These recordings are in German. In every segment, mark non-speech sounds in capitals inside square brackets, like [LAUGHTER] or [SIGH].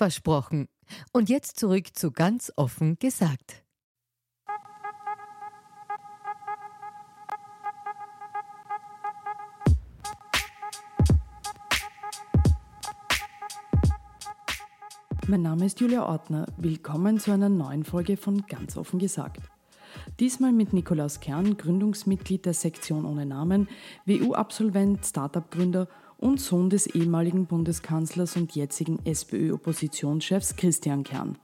Versprochen. Und jetzt zurück zu ganz offen gesagt. Mein Name ist Julia Ortner. Willkommen zu einer neuen Folge von Ganz offen gesagt. Diesmal mit Nikolaus Kern, Gründungsmitglied der Sektion ohne Namen, WU-Absolvent, Startup-Gründer und Sohn des ehemaligen Bundeskanzlers und jetzigen SPÖ-Oppositionschefs Christian Kern.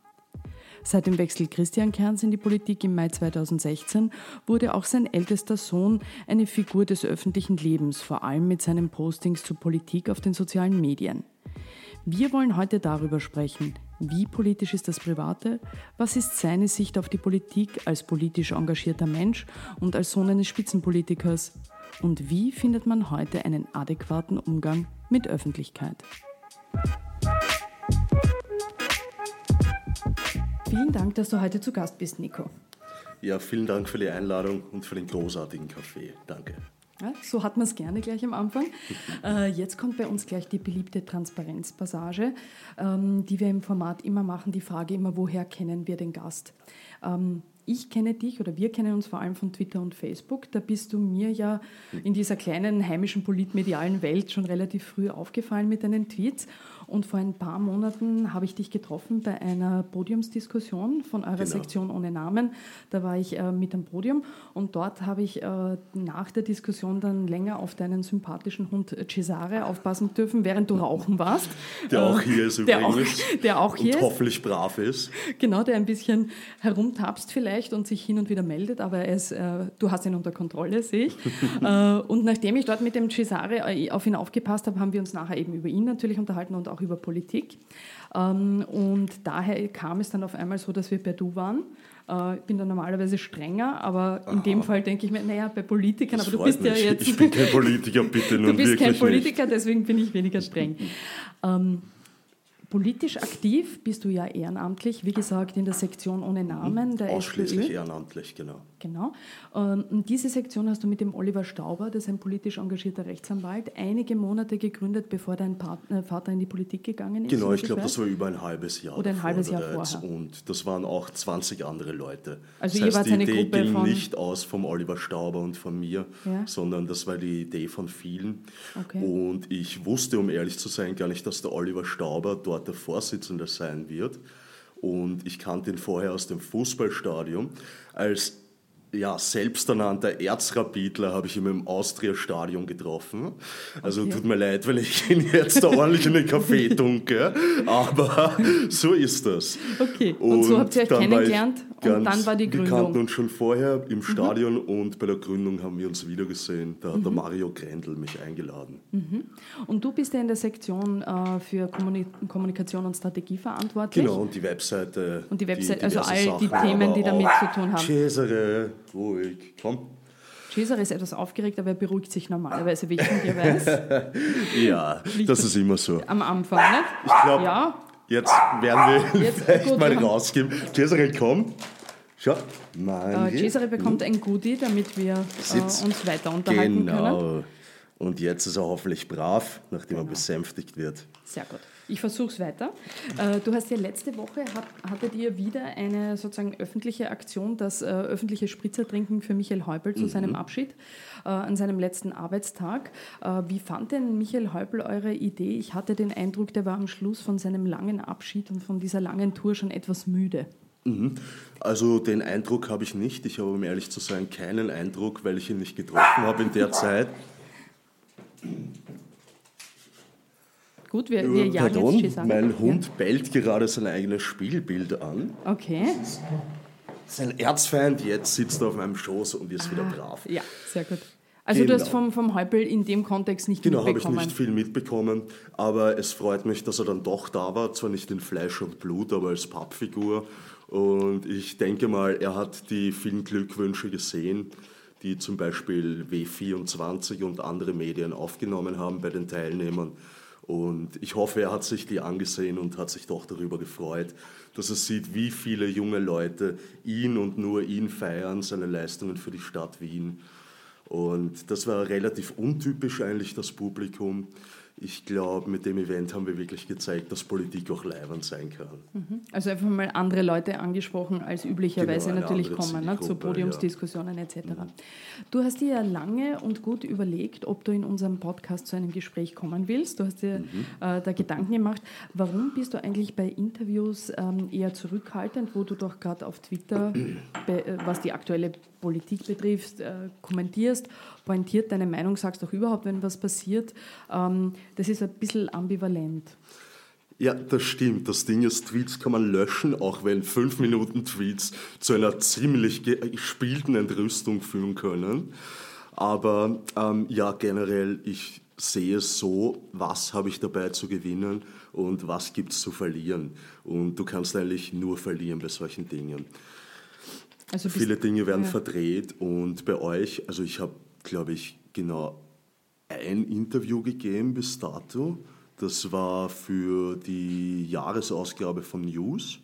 Seit dem Wechsel Christian Kerns in die Politik im Mai 2016 wurde auch sein ältester Sohn eine Figur des öffentlichen Lebens, vor allem mit seinen Postings zur Politik auf den sozialen Medien. Wir wollen heute darüber sprechen, wie politisch ist das Private, was ist seine Sicht auf die Politik als politisch engagierter Mensch und als Sohn eines Spitzenpolitikers und wie findet man heute einen adäquaten Umgang mit Öffentlichkeit. Vielen Dank, dass du heute zu Gast bist, Nico. Ja, vielen Dank für die Einladung und für den großartigen Kaffee. Danke. Ja, so hat man es gerne gleich am Anfang. [LAUGHS] Äh, jetzt kommt bei uns gleich die beliebte Transparenzpassage, ähm, die wir im Format immer machen. Die Frage immer, woher kennen wir den Gast? Ähm, ich kenne dich oder wir kennen uns vor allem von Twitter und Facebook. Da bist du mir ja in dieser kleinen heimischen politmedialen Welt schon relativ früh aufgefallen mit deinen Tweets. Und vor ein paar Monaten habe ich dich getroffen bei einer Podiumsdiskussion von eurer genau. Sektion ohne Namen. Da war ich äh, mit am Podium und dort habe ich äh, nach der Diskussion dann länger auf deinen sympathischen Hund Cesare aufpassen dürfen, während du rauchen warst. Der auch hier ist der übrigens. Auch, [LAUGHS] der auch hier und hoffentlich brav ist. Genau, der ein bisschen herumtapst vielleicht und sich hin und wieder meldet, aber ist, äh, du hast ihn unter Kontrolle, sehe ich. [LAUGHS] Äh, und nachdem ich dort mit dem Cesare äh, auf ihn aufgepasst habe, haben wir uns nachher eben über ihn natürlich unterhalten und auch auch über Politik. Ähm, und daher kam es dann auf einmal so, dass wir per Du waren. Äh, ich bin da normalerweise strenger, aber in Aha. dem Fall denke ich mir, naja, bei Politikern, das aber du bist mich. ja jetzt. Ich bin kein Politiker, [LAUGHS] bitte nun Du bist kein Politiker, nicht. deswegen bin ich weniger streng. ähm, Politisch aktiv bist du ja ehrenamtlich, wie gesagt, in der Sektion ohne Namen der Ausschließlich SPÖ. ehrenamtlich, genau. Genau. Ähm, und diese Sektion hast du mit dem Oliver Stauber, das ist ein politisch engagierter Rechtsanwalt, einige Monate gegründet, bevor dein Partner, Vater in die Politik gegangen ist. Genau, ich glaube, das war über ein halbes Jahr. Oder ein halbes Jahr vorher. Und das waren auch 20 andere Leute. Also das ihr wart die Idee Gruppe ging nicht aus vom Oliver Stauber und von mir, ja. sondern das war die Idee von vielen. Okay. Und ich wusste, um ehrlich zu sein, gar nicht, dass der Oliver Stauber dort der Vorsitzende sein wird. Und ich kannte ihn vorher aus dem Fußballstadion als ja, selbsternannter Erzrapidler habe ich ihn im Austria-Stadion getroffen. Also okay. tut mir leid, wenn ich ihn jetzt da ordentlich in den Kaffee [LAUGHS] tunke, aber so ist das. Okay, und, und so habt ihr euch kennengelernt und dann war die Gründung. Wir kannten uns schon vorher im mhm. Stadion mhm. und bei der Gründung haben wir uns wiedergesehen. Da hat mhm. der Mario Grendel mich eingeladen. Mhm. Und du bist ja in der Sektion äh, für Kommunikation und Strategie verantwortlich. Genau, und die Webseite. Und die Webseite, also all die Themen, die damit zu tun haben. Cesare, ruhig, komm. Cesare ist etwas aufgeregt, aber er beruhigt sich normalerweise, wie ich von dir weiß. [LAUGHS] ja, das ist immer so. Am Anfang, nicht? Ich glaube, ja. jetzt werden wir jetzt, [LAUGHS] vielleicht gut, mal rausgeben. Cesare, komm. Schau, mein äh, Cesare bekommt ein Goodie, damit wir äh, uns weiter unterhalten genau. können. Und jetzt ist er hoffentlich brav, nachdem genau. er besänftigt wird. Sehr gut. Ich versuche es weiter. Äh, du hast ja letzte Woche, hattet ihr wieder eine sozusagen öffentliche Aktion, das äh, öffentliche Spritzertrinken für Michael Häupl zu mhm. seinem Abschied äh, an seinem letzten Arbeitstag. Wie fand denn Michael Häupl eure Idee? Ich hatte den Eindruck, der war am Schluss von seinem langen Abschied und von dieser langen Tour schon etwas müde. Mhm. Also den Eindruck habe ich nicht. Ich habe, um ehrlich zu sein, keinen Eindruck, weil ich ihn nicht getroffen habe in der Zeit. Gut, wir, wir jagen Pardon, jetzt Chisanga. mein Hund Ja. bellt gerade sein eigenes Spiegelbild an. Okay. Sein Erzfeind jetzt sitzt auf meinem Schoß und ist wieder brav. Ja, sehr gut. Also du hast Genau. vom, vom Häupl in dem Kontext nicht Genau, habe ich mitbekommen. nicht viel mitbekommen, aber es freut mich, dass er dann doch da war, zwar nicht in Fleisch und Blut, aber als Pappfigur. Und ich denke mal, er hat die vielen Glückwünsche gesehen, die zum Beispiel W24 und andere Medien aufgenommen haben bei den Teilnehmern. Und ich hoffe, er hat sich die angesehen und hat sich doch darüber gefreut, dass er sieht, wie viele junge Leute ihn und nur ihn feiern, seine Leistungen für die Stadt Wien. Und das war relativ untypisch eigentlich, das Publikum. Ich glaube, mit dem Event haben wir wirklich gezeigt, dass Politik auch leibend sein kann. Also einfach mal andere Leute angesprochen, als üblicherweise Genau, natürlich kommen, ne, zu Podiumsdiskussionen etc. Du hast dir ja lange und gut überlegt, ob du in unserem Podcast zu einem Gespräch kommen willst. Du hast dir äh, da Gedanken gemacht. Warum bist du eigentlich bei Interviews ähm, eher zurückhaltend, wo du doch gerade auf Twitter, äh, was die aktuelle Politik betrifft, äh, kommentierst, pointiert deine Meinung, sagst auch überhaupt, wenn was passiert. Ähm, das ist ein bisschen ambivalent. Ja, das stimmt. Das Ding ist, Tweets kann man löschen, auch wenn 5 Minuten Tweets zu einer ziemlich ge- gespielten Entrüstung führen können. Aber ähm, ja, generell, ich sehe es so, was habe ich dabei zu gewinnen und was gibt es zu verlieren. Und du kannst eigentlich nur verlieren bei solchen Dingen. Also Viele Dinge werden ja. verdreht und bei euch, also ich habe, glaube ich, genau ein Interview gegeben bis dato. Das war für die Jahresausgabe von News.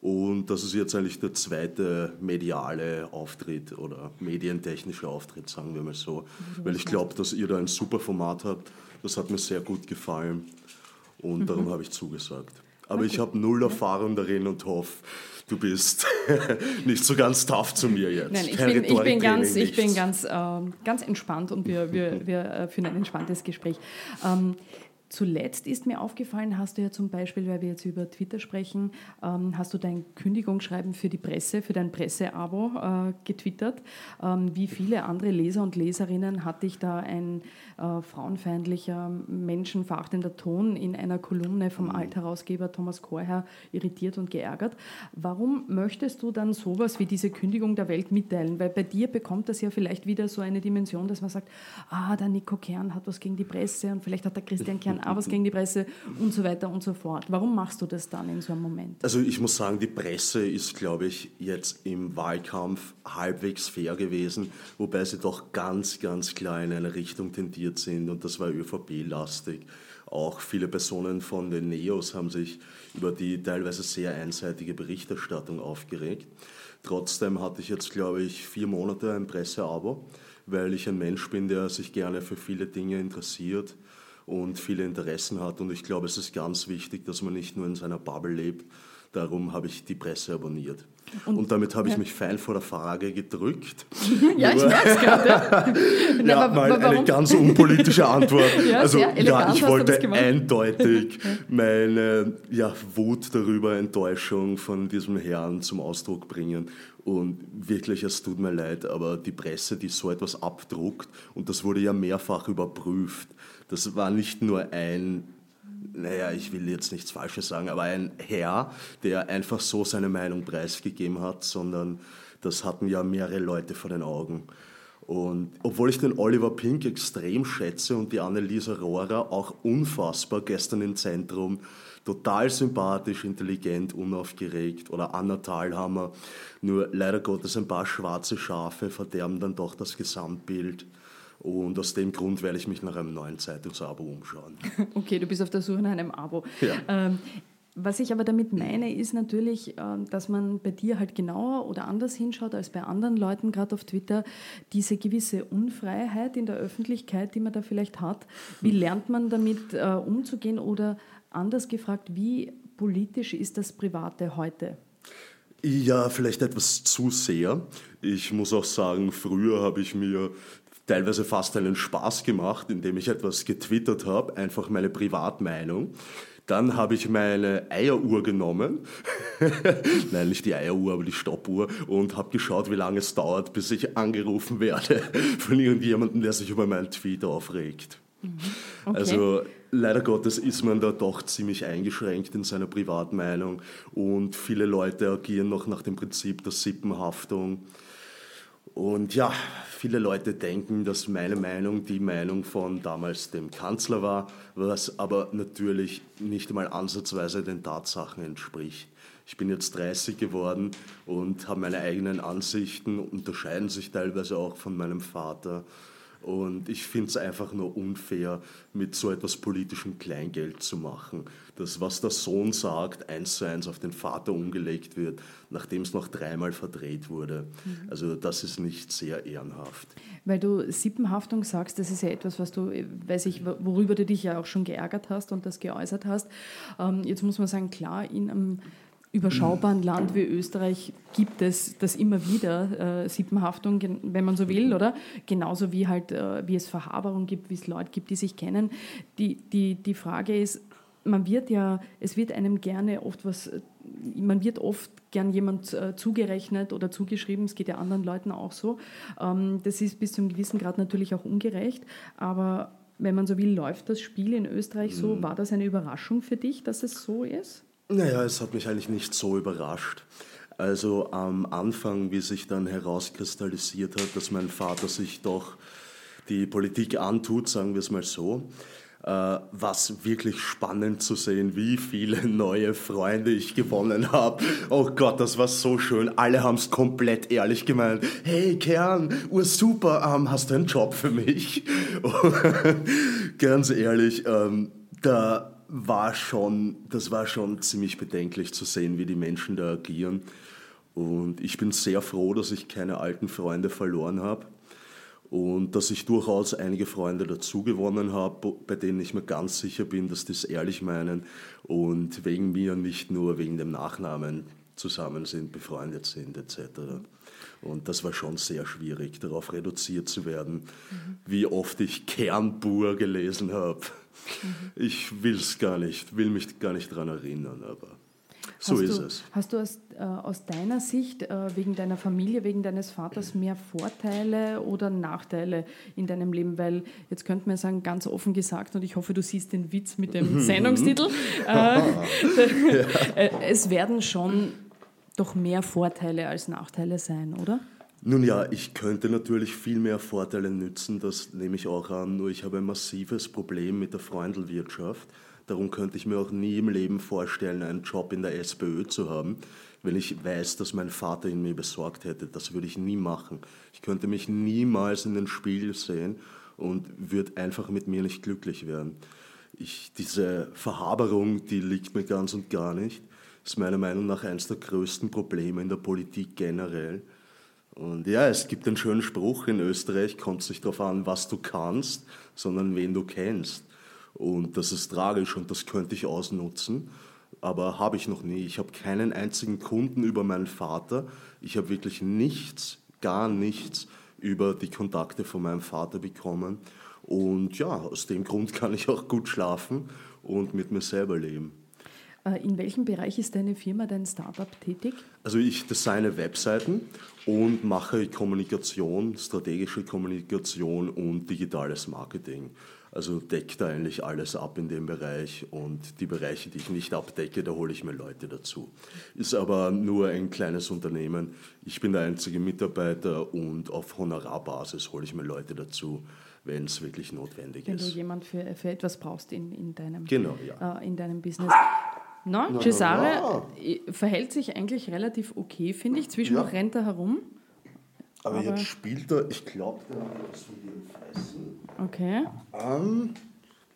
Und das ist jetzt eigentlich der zweite mediale Auftritt oder medientechnische Auftritt, sagen wir mal so. Weil ich glaube, dass ihr da ein super Format habt. Das hat mir sehr gut gefallen und Mhm. darum habe ich zugesagt. Aber ich habe null Erfahrung darin und hoffe, du bist [LAUGHS] nicht so ganz tough zu mir jetzt. Nein, ich bin, ich bin ganz, ich bin ganz, ähm, ganz entspannt und wir, wir, wir äh, führen ein entspanntes Gespräch. Ähm, Zuletzt ist mir aufgefallen, hast du ja zum Beispiel, weil wir jetzt über Twitter sprechen, ähm, hast du dein Kündigungsschreiben für die Presse, für dein Presseabo äh, getwittert. Ähm, wie viele andere Leser und Leserinnen hat dich da ein äh, frauenfeindlicher, menschenverachtender Ton in einer Kolumne vom Altherausgeber Thomas Korher irritiert und geärgert? Warum möchtest du dann sowas wie diese Kündigung der Welt mitteilen? Weil bei dir bekommt das ja vielleicht wieder so eine Dimension, dass man sagt, ah, der Nico Kern hat was gegen die Presse und vielleicht hat der Christian Kern auch was gegen die Presse und so weiter und so fort. Warum machst du das dann in so einem Moment? Also ich muss sagen, die Presse ist, glaube ich, jetzt im Wahlkampf halbwegs fair gewesen, wobei sie doch ganz, ganz klar in eine Richtung tendiert sind und das war ÖVP-lastig. Auch viele Personen von den Neos haben sich über die teilweise sehr einseitige Berichterstattung aufgeregt. Trotzdem hatte ich jetzt, glaube ich, vier Monate ein Presseabo, weil ich ein Mensch bin, der sich gerne für viele Dinge interessiert und viele Interessen hat. Und ich glaube, es ist ganz wichtig, dass man nicht nur in seiner Bubble lebt. Darum habe ich die Presse abonniert. Und, damit habe ich ja. mich fein vor der Frage gedrückt. [LAUGHS] Ja, ich merke es gerade. [LAUGHS] Ja, mal eine ganz unpolitische Antwort. [LAUGHS] Ja, also ja, ich wollte eindeutig meine ja, Wut darüber, Enttäuschung von diesem Herrn zum Ausdruck bringen. Und wirklich, es tut mir leid, aber die Presse, die so etwas abdruckt, und das wurde ja mehrfach überprüft, das war nicht nur ein naja, ich will jetzt nichts Falsches sagen, aber ein Herr, der einfach so seine Meinung preisgegeben hat, sondern das hatten ja mehrere Leute vor den Augen. Und obwohl ich den Oliver Pink extrem schätze und die Anneliesa Rohrer auch unfassbar gestern im Zentrum, total sympathisch, intelligent, unaufgeregt oder Anna Thalhammer, nur leider Gottes ein paar schwarze Schafe verderben dann doch das Gesamtbild. Und aus dem Grund werde ich mich nach einem neuen Zeitungsabo umschauen. [LAUGHS] Okay, du bist auf der Suche nach einem Abo. Ja. Ähm, was ich aber damit meine, ist natürlich, ähm, dass man bei dir halt genauer oder anders hinschaut als bei anderen Leuten, gerade auf Twitter, diese gewisse Unfreiheit in der Öffentlichkeit, die man da vielleicht hat. Wie lernt man damit äh, umzugehen oder anders gefragt, wie politisch ist das Private heute? Ja, vielleicht etwas zu sehr. Ich muss auch sagen, früher habe ich mir teilweise fast einen Spaß gemacht, indem ich etwas getwittert habe, einfach meine Privatmeinung. Dann habe ich meine Eieruhr genommen, [LAUGHS] nein, nicht die Eieruhr, aber die Stoppuhr, und habe geschaut, wie lange es dauert, bis ich angerufen werde [LAUGHS] von irgendjemandem, der sich über meinen Tweet aufregt. Mhm. Okay. Also leider Gottes ist man da doch ziemlich eingeschränkt in seiner Privatmeinung und viele Leute agieren noch nach dem Prinzip der Sippenhaftung. Und ja, viele Leute denken, dass meine Meinung die Meinung von damals dem Kanzler war, was aber natürlich nicht einmal ansatzweise den Tatsachen entspricht. Ich bin jetzt 30 geworden und habe meine eigenen Ansichten, unterscheiden sich teilweise auch von meinem Vater. Und ich finde es einfach nur unfair, mit so etwas politischem Kleingeld zu machen. Das, was der Sohn sagt, eins zu eins auf den Vater umgelegt wird, nachdem es noch dreimal verdreht wurde. Mhm. Also das ist nicht sehr ehrenhaft. Weil du Sippenhaftung sagst, das ist ja etwas, was du, weiß ich, worüber du dich ja auch schon geärgert hast und das geäußert hast. Ähm, jetzt muss man sagen, klar, in einem überschaubaren Land wie Österreich gibt es das immer wieder, äh, Sippenhaftung, wenn man so will, oder? Genauso wie halt, äh, wie es Verhaberung gibt, wie es Leute gibt, die sich kennen. Die, die, die Frage ist, man wird ja, es wird einem gerne oft was, man wird oft gern jemand äh, zugerechnet oder zugeschrieben, es geht ja anderen Leuten auch so. Ähm, das ist bis zu einem gewissen Grad natürlich auch ungerecht, aber wenn man so will, läuft das Spiel in Österreich so. Mhm. War das eine Überraschung für dich, dass es so ist? Naja, es hat mich eigentlich nicht so überrascht. Also am Anfang, wie sich dann herauskristallisiert hat, dass mein Vater sich doch die Politik antut, sagen wir es mal so, äh, was wirklich spannend zu sehen, wie viele [LAUGHS] neue Freunde ich gewonnen habe. Oh Gott, das war so schön. Alle haben es komplett ehrlich gemeint. Hey Kern, ursuper, ähm, hast du einen Job für mich? [LAUGHS] Ganz ehrlich, ähm, da war schon, das war schon ziemlich bedenklich zu sehen, wie die Menschen da agieren. Und ich bin sehr froh, dass ich keine alten Freunde verloren habe und dass ich durchaus einige Freunde dazu gewonnen habe, bei denen ich mir ganz sicher bin, dass die es ehrlich meinen und wegen mir nicht nur wegen dem Nachnamen zusammen sind, befreundet sind etc. Und das war schon sehr schwierig, darauf reduziert zu werden, mhm. wie oft ich Kernbur gelesen habe. Mhm. Ich will es gar nicht, will mich gar nicht daran erinnern, aber so hast ist du, es. Hast du aus, äh, aus deiner Sicht, äh, wegen deiner Familie, wegen deines Vaters, mehr Vorteile oder Nachteile in deinem Leben? Weil jetzt könnte man sagen, ganz offen gesagt, und ich hoffe, du siehst den Witz mit dem Sendungstitel, [LAUGHS] äh, [LAUGHS] äh, es werden schon doch mehr Vorteile als Nachteile sein, oder? Nun ja, ich könnte natürlich viel mehr Vorteile nützen, das nehme ich auch an, nur ich habe ein massives Problem mit der Freundelwirtschaft. Darum könnte ich mir auch nie im Leben vorstellen, einen Job in der SPÖ zu haben, wenn ich weiß, dass mein Vater ihn mir besorgt hätte. Das würde ich nie machen. Ich könnte mich niemals in den Spiegel sehen und würde einfach mit mir nicht glücklich werden. Ich, diese Verhaberung, die liegt mir ganz und gar nicht ist meiner Meinung nach eines der größten Probleme in der Politik generell. Und ja, es gibt einen schönen Spruch in Österreich, kommt es nicht darauf an, was du kannst, sondern wen du kennst. Und das ist tragisch und das könnte ich ausnutzen, aber habe ich noch nie. Ich habe keinen einzigen Kunden über meinen Vater. Ich habe wirklich nichts, gar nichts über die Kontakte von meinem Vater bekommen. Und ja, aus dem Grund kann ich auch gut schlafen und mit mir selber leben. Äh, in welchem Bereich ist deine Firma, dein Startup tätig? Also ich designe Webseiten und mache Kommunikation, strategische Kommunikation und digitales Marketing. Also deckt da eigentlich alles ab in dem Bereich und die Bereiche, die ich nicht abdecke, da hole ich mir Leute dazu. Ist aber nur ein kleines Unternehmen. Ich bin der einzige Mitarbeiter und auf Honorarbasis hole ich mir Leute dazu, wenn es wirklich notwendig wenn ist. Wenn du jemanden für, für etwas brauchst in, in, deinem, genau, ja. äh, in deinem Business. No, na, Cesare na, verhält sich eigentlich relativ okay, finde ich. Zwischendurch ja. rennt er herum. Aber, aber, jetzt spielt er, ich glaube, der hat was von ihren Fressen. Okay. Um,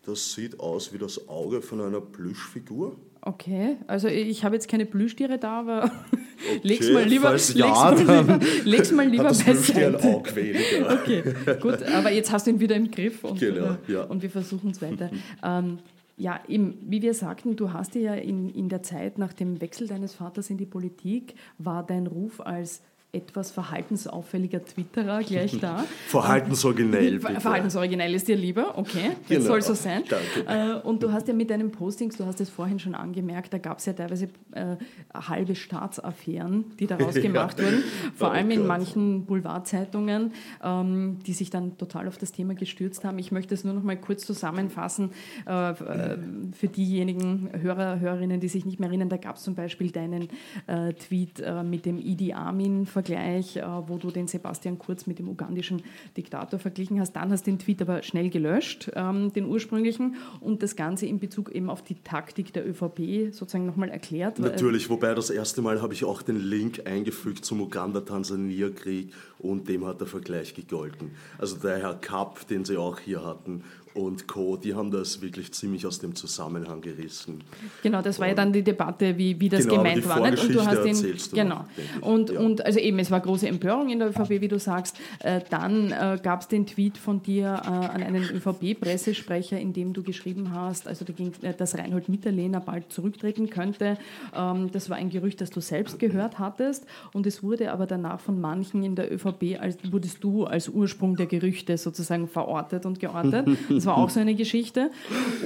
das sieht aus wie das Auge von einer Plüschfigur. Okay, also ich habe jetzt keine Plüschtiere da, aber [LAUGHS] okay, leg's mal lieber, leg's ja, mal lieber, leg's mal lieber hat das beiseite. Ein Auge weniger. [LAUGHS] Okay, gut, aber jetzt hast du ihn wieder im Griff und, genau, äh, ja. und wir versuchen es weiter. [LAUGHS] ähm, ja, eben, wie wir sagten, du hast ja in, in der Zeit nach dem Wechsel deines Vaters in die Politik, war dein Ruf als etwas verhaltensauffälliger Twitterer gleich da. [LAUGHS] Verhaltensoriginell. Bitte. Verhaltensoriginell ist dir lieber, okay, das genau. soll so sein. Danke. Äh, und du hast ja mit deinen Postings, du hast es vorhin schon angemerkt, da gab es ja teilweise äh, halbe Staatsaffären, die daraus [LAUGHS] gemacht ja. wurden, vor oh allem Gott. in manchen Boulevardzeitungen, ähm, die sich dann total auf das Thema gestürzt haben. Ich möchte es nur noch mal kurz zusammenfassen äh, äh für diejenigen Hörer, Hörerinnen, die sich nicht mehr erinnern. Da gab es zum Beispiel deinen äh, Tweet äh, mit dem Idi Amin Vergleich, äh, wo du den Sebastian Kurz mit dem ugandischen Diktator verglichen hast. Dann hast du den Tweet aber schnell gelöscht, ähm, den ursprünglichen, und das Ganze in Bezug eben auf die Taktik der ÖVP sozusagen nochmal erklärt. Natürlich, wobei das erste Mal habe ich auch den Link eingefügt zum Uganda-Tansania-Krieg und dem hat der Vergleich gegolten. Also der Herr Kapp, den Sie auch hier hatten, und Co., die haben das wirklich ziemlich aus dem Zusammenhang gerissen. Genau, das war ja dann die Debatte, wie, wie das genau, gemeint war. Nicht? Und du hast den, du genau. Noch, und, ja. und also eben, es war große Empörung in der ÖVP, wie du sagst. Äh, dann äh, gab es den Tweet von dir äh, an einen ÖVP-Pressesprecher, in dem du geschrieben hast, also da ging, dass Reinhold Mitterlehner bald zurücktreten könnte. Ähm, das war ein Gerücht, das du selbst gehört hattest. Und es wurde aber danach von manchen in der ÖVP, als wurdest du als Ursprung der Gerüchte sozusagen verortet und geortet. [LAUGHS] Das war auch so eine Geschichte.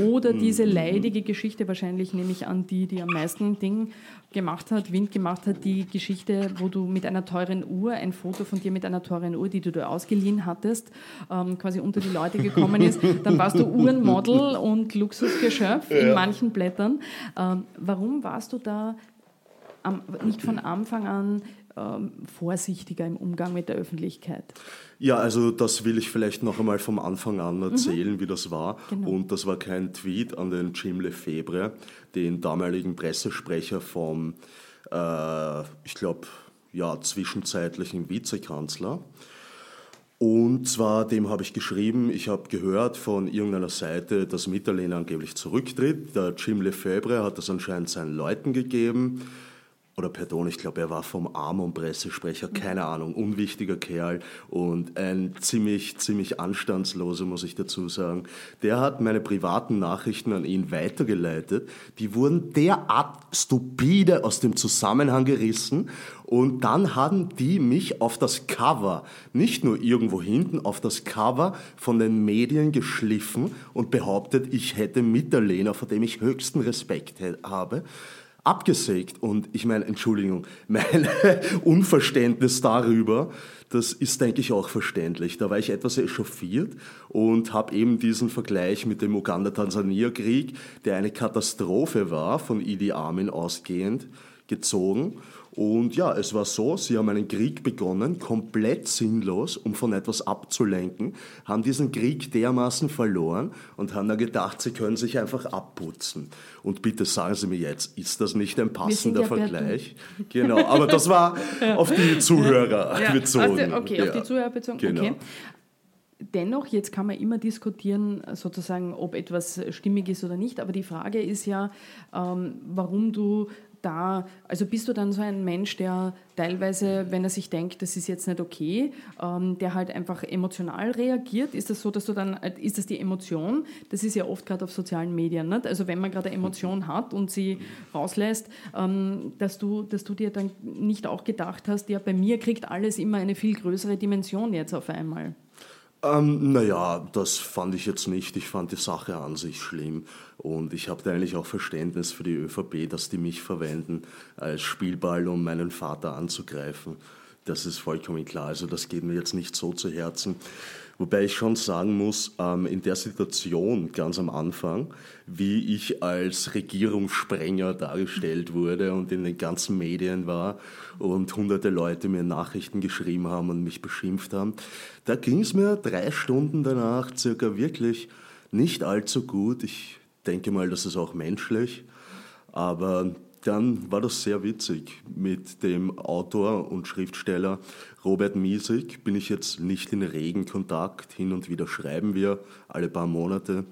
Oder diese leidige Geschichte, wahrscheinlich nehme ich an, die, die am meisten Ding gemacht hat, Wind gemacht hat, die Geschichte, wo du mit einer teuren Uhr, ein Foto von dir mit einer teuren Uhr, die du da ausgeliehen hattest, ähm, quasi unter die Leute gekommen ist. Dann warst du Uhrenmodel und Luxusgeschöpf ja. in manchen Blättern. Ähm, warum warst du da am, nicht von Anfang an vorsichtiger im Umgang mit der Öffentlichkeit? Ja, also das will ich vielleicht noch einmal vom Anfang an mhm. erzählen, mhm. wie das war. Genau. Und das war kein Tweet an den Jim Lefebvre, den damaligen Pressesprecher vom, äh, ich glaube, ja, zwischenzeitlichen Vizekanzler. Und zwar, dem habe ich geschrieben, ich habe gehört von irgendeiner Seite, dass Mitterlehner angeblich zurücktritt. Der Jim Lefebvre hat das anscheinend seinen Leuten gegeben oder pardon, ich glaube, er war vom Amon-Pressesprecher, keine Ahnung, unwichtiger Kerl und ein ziemlich, ziemlich anstandsloser, muss ich dazu sagen. Der hat meine privaten Nachrichten an ihn weitergeleitet. Die wurden derart stupide aus dem Zusammenhang gerissen und dann haben die mich auf das Cover, nicht nur irgendwo hinten, auf das Cover von den Medien geschliffen und behauptet, ich hätte Mitterlehner, vor dem ich höchsten Respekt habe abgesägt. Und ich meine, Entschuldigung, mein [LAUGHS] Unverständnis darüber, das ist, denke ich, auch verständlich. Da war ich etwas echauffiert und habe eben diesen Vergleich mit dem Uganda-Tansania-Krieg, der eine Katastrophe war, von Idi Amin ausgehend, gezogen und ja, es war so, sie haben einen Krieg begonnen, komplett sinnlos, um von etwas abzulenken, haben diesen Krieg dermaßen verloren und haben dann gedacht, sie können sich einfach abputzen. Und bitte sagen Sie mir jetzt, ist das nicht ein passender ja Vergleich? Genau, aber das war auf die Zuhörer ja. bezogen. Okay, ja. auf die Zuhörer bezogen. Genau. Okay. Dennoch, jetzt kann man immer diskutieren, sozusagen, ob etwas stimmig ist oder nicht, aber die Frage ist ja, ähm, warum du da, also bist du dann so ein Mensch, der teilweise, wenn er sich denkt, das ist jetzt nicht okay, ähm, der halt einfach emotional reagiert? Ist das so, dass du dann, äh, ist das die Emotion? Das ist ja oft gerade auf sozialen Medien, nicht? also wenn man gerade eine Emotion hat und sie rauslässt, ähm, dass, du, dass du dir dann nicht auch gedacht hast, ja, bei mir kriegt alles immer eine viel größere Dimension jetzt auf einmal. Ähm, naja, das fand ich jetzt nicht. Ich fand die Sache an sich schlimm. Und ich habe da eigentlich auch Verständnis für die ÖVP, dass die mich verwenden als Spielball, um meinen Vater anzugreifen. Das ist vollkommen klar. Also das geht mir jetzt nicht so zu Herzen. Wobei ich schon sagen muss, ähm, in der Situation ganz am Anfang, wie ich als Regierungssprenger dargestellt wurde und in den ganzen Medien war und hunderte Leute mir Nachrichten geschrieben haben und mich beschimpft haben, da ging es mir drei Stunden danach circa wirklich nicht allzu gut. Ich denke mal, das ist auch menschlich. Aber dann war das sehr witzig. Mit dem Autor und Schriftsteller Robert Miesig bin ich jetzt nicht in regen Kontakt. Hin und wieder schreiben wir alle paar Monate.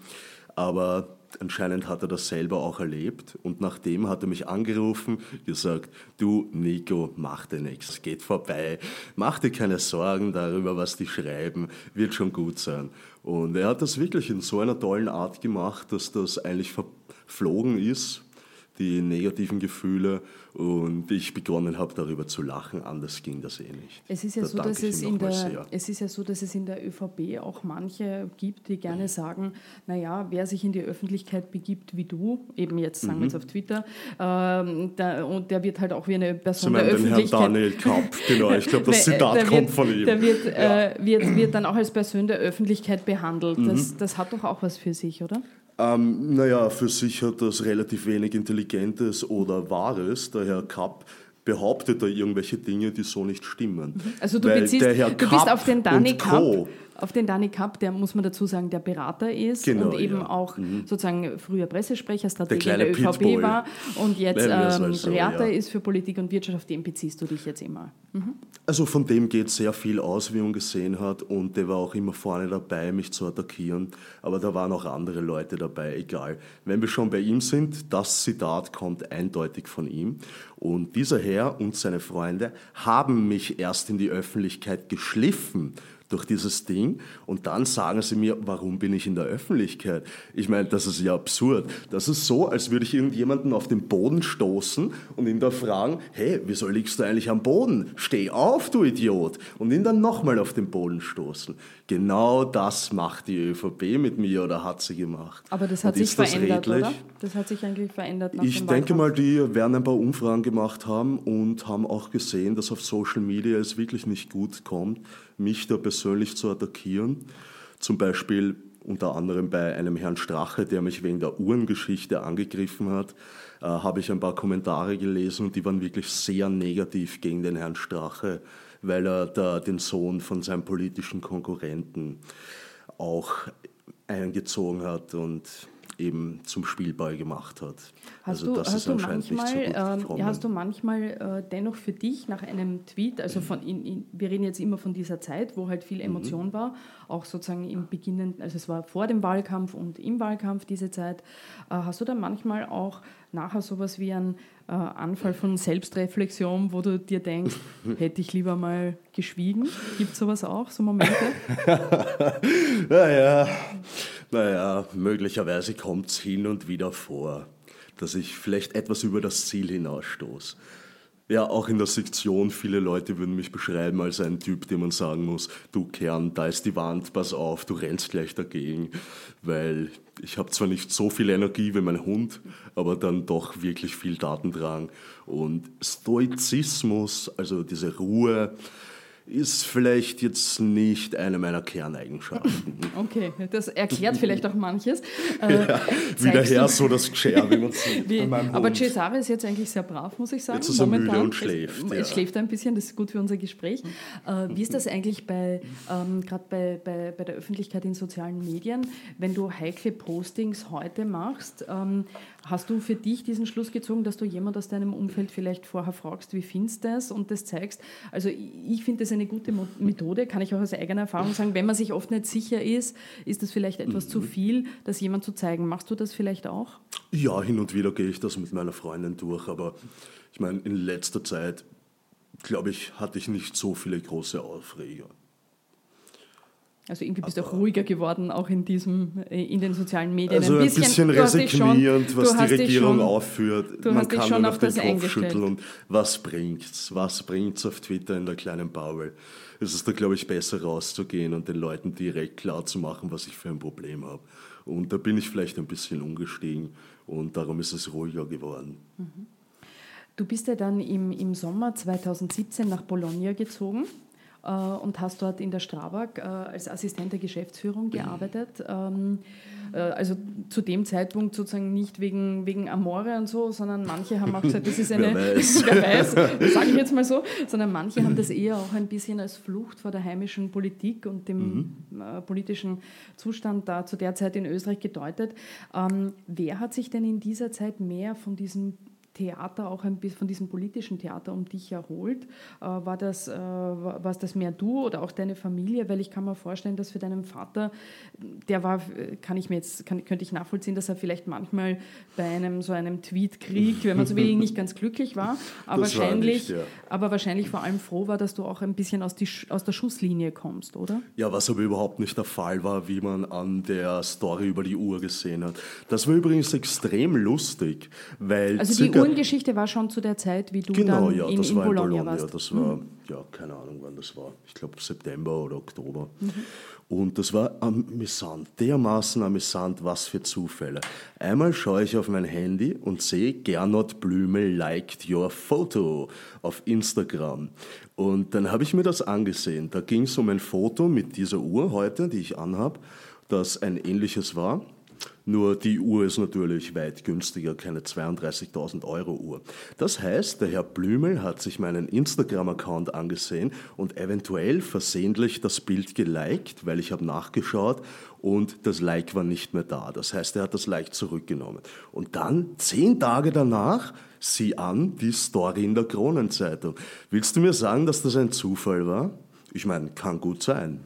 Aber anscheinend hat er das selber auch erlebt. Und nachdem hat er mich angerufen, gesagt, du Nico, mach dir nichts, geht vorbei. Mach dir keine Sorgen darüber, was die schreiben, wird schon gut sein. Und er hat das wirklich in so einer tollen Art gemacht, dass das eigentlich verflogen ist die negativen Gefühle und ich begonnen habe, darüber zu lachen. Anders ging das eh nicht. Es ist ja, da so, dass es, in der, es ist ja so, dass es in der ÖVP auch manche gibt, die gerne sagen, naja, wer sich in die Öffentlichkeit begibt wie du, eben jetzt sagen mhm. wir jetzt auf Twitter, ähm, der, und der wird halt auch wie eine Person der Öffentlichkeit... Herrn Daniel Kapp, [LAUGHS] genau, ich glaube, das Zitat wird, kommt von ihm. Der wird, ja. äh, wird, wird dann auch als Person der Öffentlichkeit behandelt. Mhm. Das, das hat doch auch was für sich, oder? Ähm, naja, für sich hat das relativ wenig Intelligentes oder Wahres. Der Herr Kapp behauptet da irgendwelche Dinge, die so nicht stimmen. Mhm. Also du, beziehst, du bist auf den Dani Kapp auf den Dani Kapp, der muss man dazu sagen, der Berater ist genau, und eben ja. auch mhm. sozusagen früher Pressesprecher, Strategier der, der ÖVP Pitbull. war und jetzt ähm, so, Berater ja. ist für Politik und Wirtschaft, den beziehst du dich jetzt immer. Mhm. Also von dem geht sehr viel aus, wie man gesehen hat. Und der war auch immer vorne dabei, mich zu attackieren, aber da waren auch andere Leute dabei, egal. Wenn wir schon bei ihm sind, das Zitat kommt eindeutig von ihm. Und dieser Herr und seine Freunde haben mich erst in die Öffentlichkeit geschliffen durch dieses Ding und dann sagen sie mir, warum bin ich in der Öffentlichkeit? Ich meine, das ist ja absurd. Das ist so, als würde ich irgendjemanden auf den Boden stoßen und ihn da fragen, hey, wieso liegst du eigentlich am Boden? Steh auf, du Idiot! Und ihn dann nochmal auf den Boden stoßen. Genau das macht die ÖVP mit mir oder hat sie gemacht. Aber das hat und sich verändert, redlich? oder? Das hat sich eigentlich verändert Ich denke mal, die werden ein paar Umfragen gemacht haben und haben auch gesehen, dass auf Social Media es wirklich nicht gut kommt, mich da persönlich zu attackieren. Zum Beispiel unter anderem bei einem Herrn Strache, der mich wegen der Uhrengeschichte angegriffen hat, äh, habe ich ein paar Kommentare gelesen und die waren wirklich sehr negativ gegen den Herrn Strache, weil er da den Sohn von seinem politischen Konkurrenten auch eingezogen hat und eben zum Spielball gemacht hat. Hast also du, hast du manchmal, so äh, hast du manchmal äh, dennoch für dich nach einem Tweet, also von in, in, wir reden jetzt immer von dieser Zeit, wo halt viel mhm. Emotion mhm. war, auch sozusagen im Beginnen, also es war vor dem Wahlkampf und im Wahlkampf diese Zeit, äh, hast du dann manchmal auch nachher sowas wie einen äh, Anfall von Selbstreflexion, wo du dir denkst, [LAUGHS] hätte ich lieber mal geschwiegen? Gibt es sowas auch, so Momente? [LAUGHS] naja, naja, möglicherweise kommt es hin und wieder vor, dass ich vielleicht etwas über das Ziel hinausstoße. Ja, auch in der Sektion, viele Leute würden mich beschreiben als einen Typ, dem man sagen muss, du Kern, da ist die Wand, pass auf, du rennst gleich dagegen, weil ich habe zwar nicht so viel Energie wie mein Hund, aber dann doch wirklich viel Datendrang und Stoizismus, also diese Ruhe, ist vielleicht jetzt nicht eine meiner Kerneigenschaften. [LAUGHS] Okay, das erklärt vielleicht auch manches. [LAUGHS] Äh, ja, wieder her so das Geschirr, [LAUGHS] wie man sieht. Aber Cesare ist jetzt eigentlich sehr brav, muss ich sagen. Jetzt ist er Momentan. müde und schläft. Es, ja. es, schläft ein bisschen, das ist gut für unser Gespräch. Äh, wie ist das eigentlich bei, ähm, gerade bei, bei, bei der Öffentlichkeit in sozialen Medien, wenn du heikle Postings heute machst? Ähm, Hast du für dich diesen Schluss gezogen, dass du jemand aus deinem Umfeld vielleicht vorher fragst, wie findest du das und das zeigst? Also ich finde das eine gute Methode, kann ich auch aus eigener Erfahrung sagen. Wenn man sich oft nicht sicher ist, ist das vielleicht etwas mhm. zu viel, das jemand zu zeigen. Machst du das vielleicht auch? Ja, hin und wieder gehe ich das mit meiner Freundin durch, aber ich meine, in letzter Zeit, glaube ich, hatte ich nicht so viele große Aufreger. Also irgendwie bist du auch ruhiger geworden, auch in diesem, äh, in den sozialen Medien. Also ein bisschen, bisschen resignierend, schon, was die Regierung schon, aufführt. Man kann nur auf den Kopf schütteln und was bringt's? Was bringt's auf Twitter in der kleinen Bubble? Es ist da, glaube ich, besser rauszugehen und den Leuten direkt klar zu machen, was ich für ein Problem habe. Und da bin ich vielleicht ein bisschen umgestiegen und darum ist es ruhiger geworden. Mhm. Du bist ja dann im, im Sommer 2017 nach Bologna gezogen. Äh, und hast dort in der Strabag äh, als Assistent der Geschäftsführung gearbeitet. Ähm, äh, also zu dem Zeitpunkt sozusagen nicht wegen, wegen Amore und so, sondern manche haben auch gesagt, das ist eine, [LAUGHS] wer weiß, [LAUGHS] wer weiß sage ich jetzt mal so, sondern manche haben das eher auch ein bisschen als Flucht vor der heimischen Politik und dem mhm. politischen Zustand da zu der Zeit in Österreich gedeutet. Ähm, wer hat sich denn in dieser Zeit mehr von diesem Theater auch ein bisschen von diesem politischen Theater um dich erholt? Äh, war das, äh, war das mehr du oder auch deine Familie? Weil ich kann mir vorstellen, dass für deinen Vater, der war, kann ich mir jetzt, kann, könnte ich nachvollziehen, dass er vielleicht manchmal bei einem so einem Tweetkrieg, wenn man so will, [LAUGHS] nicht ganz glücklich war, aber das wahrscheinlich, nicht, ja. aber wahrscheinlich vor allem froh war, dass du auch ein bisschen aus, die, aus der Schusslinie kommst, oder? Ja, was aber überhaupt nicht der Fall war, wie man an der Story über die Uhr gesehen hat. Das war übrigens extrem lustig, weil also die Uhrengeschichte war schon zu der Zeit, wie du genau, dann ja, in, in, Bologna, Bologna warst. Ja, das war, mhm. ja, keine Ahnung, wann das war. Ich glaube September oder Oktober. Mhm. Und das war amüsant, dermaßen amüsant, was für Zufälle. Einmal schaue ich auf mein Handy und sehe, Gernot Blümel liked your photo auf Instagram. Und dann habe ich mir das angesehen. Da ging es um ein Foto mit dieser Uhr heute, die ich anhabe, das ein ähnliches war. Nur die Uhr ist natürlich weit günstiger, keine 32.000 Euro Uhr. Das heißt, der Herr Blümel hat sich meinen Instagram-Account angesehen und eventuell versehentlich das Bild geliked, weil ich habe nachgeschaut und das Like war nicht mehr da. Das heißt, er hat das Like zurückgenommen. Und dann, zehn Tage danach, sieh an, die Story in der Kronenzeitung. Willst du mir sagen, dass das ein Zufall war? Ich meine, kann gut sein.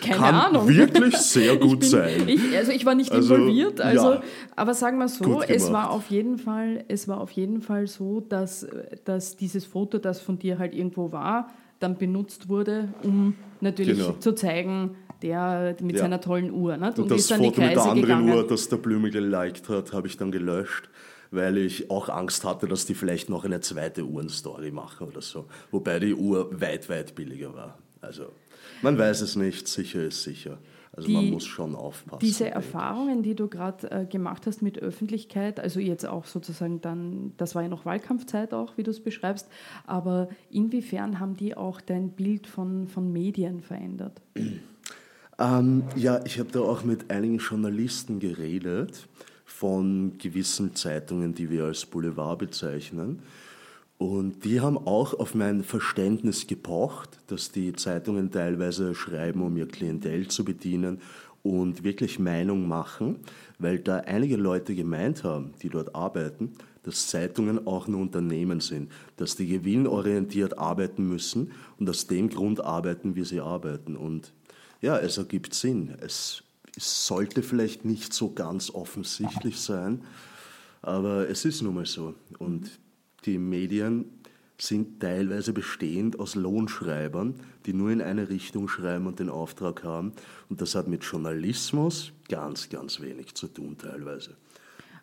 Keine Kann Ahnung. wirklich sehr gut bin, sein. Ich, also ich war nicht also, involviert, also, ja, aber sagen wir so, es war auf jeden Fall, es war auf jeden Fall so, dass, dass dieses Foto, das von dir halt irgendwo war, dann benutzt wurde, um natürlich genau. zu zeigen, der mit ja. seiner tollen Uhr. Nicht? Und, Und das ist dann Foto die Kreise mit der anderen gegangen. Uhr, das der Blümel geliked hat, habe ich dann gelöscht weil ich auch Angst hatte, dass die vielleicht noch eine zweite Uhrenstory machen oder so. Wobei die Uhr weit, weit billiger war. Also man weiß es nicht, sicher ist sicher. Also die, man muss schon aufpassen. Diese Erfahrungen, die du gerade äh, gemacht hast mit Öffentlichkeit, also jetzt auch sozusagen dann, das war ja noch Wahlkampfzeit auch, wie du es beschreibst, aber inwiefern haben die auch dein Bild von, von Medien verändert? Ähm, ja, ich habe da auch mit einigen Journalisten geredet von gewissen Zeitungen, die wir als Boulevard bezeichnen. Und die haben auch auf mein Verständnis gepocht, dass die Zeitungen teilweise schreiben, um ihr Klientel zu bedienen und wirklich Meinung machen, weil da einige Leute gemeint haben, die dort arbeiten, dass Zeitungen auch nur Unternehmen sind, dass die gewinnorientiert arbeiten müssen und aus dem Grund arbeiten, wie sie arbeiten. Und ja, es ergibt Sinn. Es, sollte vielleicht nicht so ganz offensichtlich sein, aber es ist nun mal so. Und die Medien sind teilweise bestehend aus Lohnschreibern, die nur in eine Richtung schreiben und den Auftrag haben. Und das hat mit Journalismus ganz, ganz wenig zu tun teilweise.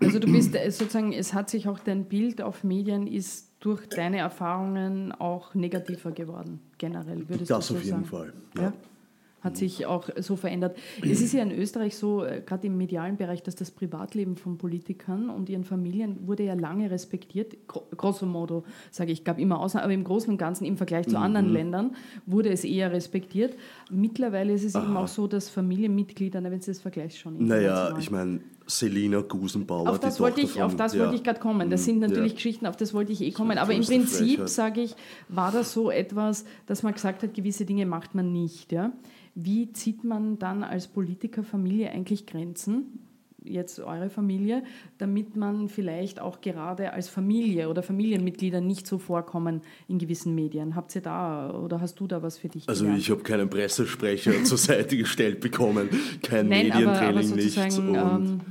Also du bist äh, sozusagen, es hat sich auch dein Bild auf Medien ist durch deine Erfahrungen auch negativer geworden, generell, würdest das du so auf jeden Fall, ja. ja? Hat sich auch so verändert. Es ist ja in Österreich so, äh, gerade im medialen Bereich, dass das Privatleben von Politikern und ihren Familien wurde ja lange respektiert. Grosso modo, sage ich, gab immer Ausnahmen, aber im Großen und Ganzen im Vergleich zu mhm. anderen Ländern wurde es eher respektiert. Mittlerweile ist es Aha. eben auch so, dass Familienmitglieder, wenn Sie das vergleichen schon. Naja, ich meine, Selina Gusenbauer. Auf das wollte ich, von, auf das ja. wollte ich gerade kommen. Das sind natürlich ja. Geschichten, auf das wollte ich eh kommen. Aber im Prinzip, sage ich, war das so etwas, dass man gesagt hat, gewisse Dinge macht man nicht. Ja? Wie zieht man dann als Politikerfamilie eigentlich Grenzen? jetzt eure Familie, damit man vielleicht auch gerade als Familie oder Familienmitglieder nicht so vorkommen in gewissen Medien. Habt ihr da oder hast du da was für dich? Also gelernt? ich habe keinen Pressesprecher [LAUGHS] zur Seite gestellt bekommen, kein Nein, Medientraining aber, aber nicht. Ähm,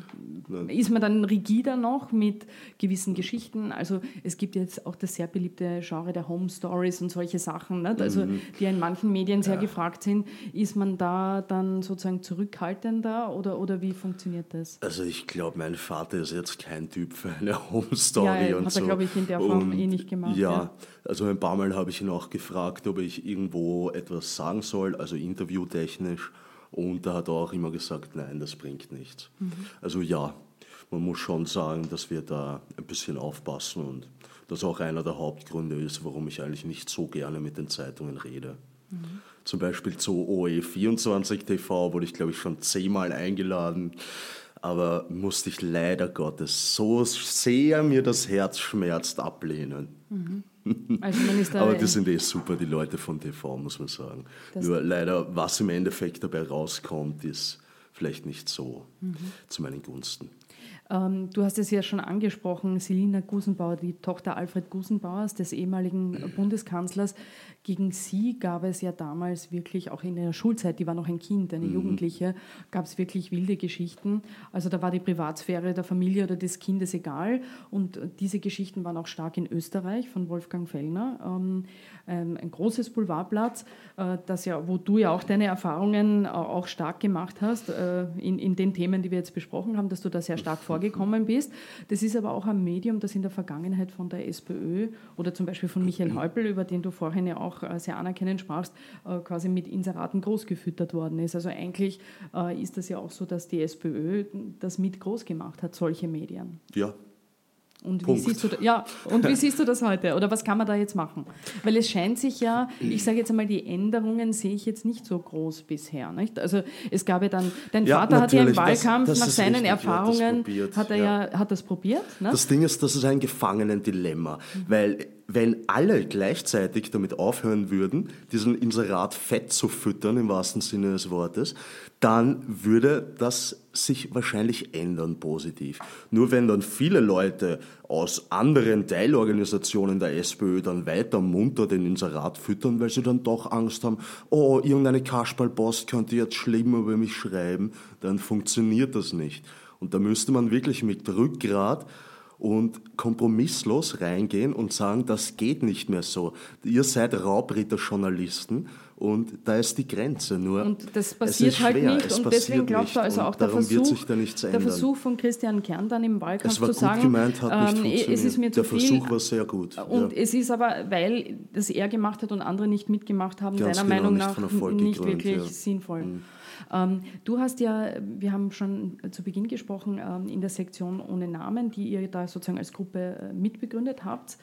ist man dann rigider noch mit gewissen Geschichten? Also es gibt jetzt auch das sehr beliebte Genre der Home Stories und solche Sachen, nicht? also mhm. die in manchen Medien sehr ja. gefragt sind. Ist man da dann sozusagen zurückhaltender oder, oder wie funktioniert das? Also ich glaube, mein Vater ist jetzt kein Typ für eine Home Story ja, und hat so. er, glaube ich, in der Form und, eh nicht gemacht. Ja, ja, also ein paar Mal habe ich ihn auch gefragt, ob ich irgendwo etwas sagen soll, also interviewtechnisch. Und da hat er auch immer gesagt, nein, das bringt nichts. Mhm. Also ja, man muss schon sagen, dass wir da ein bisschen aufpassen und das auch einer der Hauptgründe ist, warum ich eigentlich nicht so gerne mit den Zeitungen rede. Mhm. Zum Beispiel zu OE24 TV wurde ich, glaube ich, schon zehnmal eingeladen, aber musste ich leider Gottes so sehr mir das Herz schmerzt ablehnen. Mhm. Also [LAUGHS] aber die sind eh super, die Leute von TV, muss man sagen. Nur leider, was im Endeffekt dabei rauskommt, ist vielleicht nicht so mhm. zu meinen Gunsten. Ähm, du hast es ja schon angesprochen, Selina Gusenbauer, die Tochter Alfred Gusenbauers, des ehemaligen Bundeskanzlers. Gegen sie gab es ja damals wirklich, auch in der Schulzeit, die war noch ein Kind, eine mhm. Jugendliche, gab es wirklich wilde Geschichten. Also da war die Privatsphäre der Familie oder des Kindes egal. Und diese Geschichten waren auch stark in Österreich von Wolfgang Fellner. Ähm, ein großes Boulevardblatt, äh, das ja, wo du ja auch deine Erfahrungen auch stark gemacht hast, äh, in, in den Themen, die wir jetzt besprochen haben, dass du da sehr stark vorgekommen bist. Das ist aber auch ein Medium, das in der Vergangenheit von der SPÖ oder zum Beispiel von Michael Häupl, über den du vorhin ja auch äh, sehr anerkennend sprachst, quasi mit Inseraten großgefüttert worden ist. Also eigentlich ist das ja auch so, dass die SPÖ das mit groß gemacht hat, solche Medien. Ja, und wie, siehst du, ja, und wie siehst du das heute? Oder was kann man da jetzt machen? Weil es scheint sich ja, ich sage jetzt einmal, die Änderungen sehe ich jetzt nicht so groß bisher. Nicht? Also es gab ja dann, dein ja, Vater hat ja im Wahlkampf das, das nach seinen richtig, Erfahrungen, hat er ja, ja hat das probiert. Ne? Das Ding ist, das ist ein Gefangenendilemma, mhm. weil wenn alle gleichzeitig damit aufhören würden, diesen Inserat fett zu füttern, im wahrsten Sinne des Wortes, dann würde das sich wahrscheinlich ändern positiv. Nur wenn dann viele Leute aus anderen Teilorganisationen der SPÖ dann weiter munter den Inserat füttern, weil sie dann doch Angst haben, oh, irgendeine Kasperlpost könnte jetzt schlimm über mich schreiben, dann funktioniert das nicht. Und da müsste man wirklich mit Rückgrat und kompromisslos reingehen und sagen, das geht nicht mehr so. Ihr seid Raubritter-Journalisten und da ist die Grenze. Nur und das passiert halt schwer. nicht und deswegen glaubst du also auch der Versuch, der Versuch von Christian Kern dann im Wahlkampf zu sagen, gemeint, ähm, es ist mir zu der viel. Versuch war sehr gut. Und ja. es ist aber, weil das er gemacht hat und andere nicht mitgemacht haben, Ganz deiner genau, Meinung nach nicht, nicht wirklich ja. sinnvoll. Mhm. Ähm, du hast ja, wir haben schon zu Beginn gesprochen, ähm, in der Sektion ohne Namen, die ihr da sozusagen als Gruppe äh, mitbegründet habt.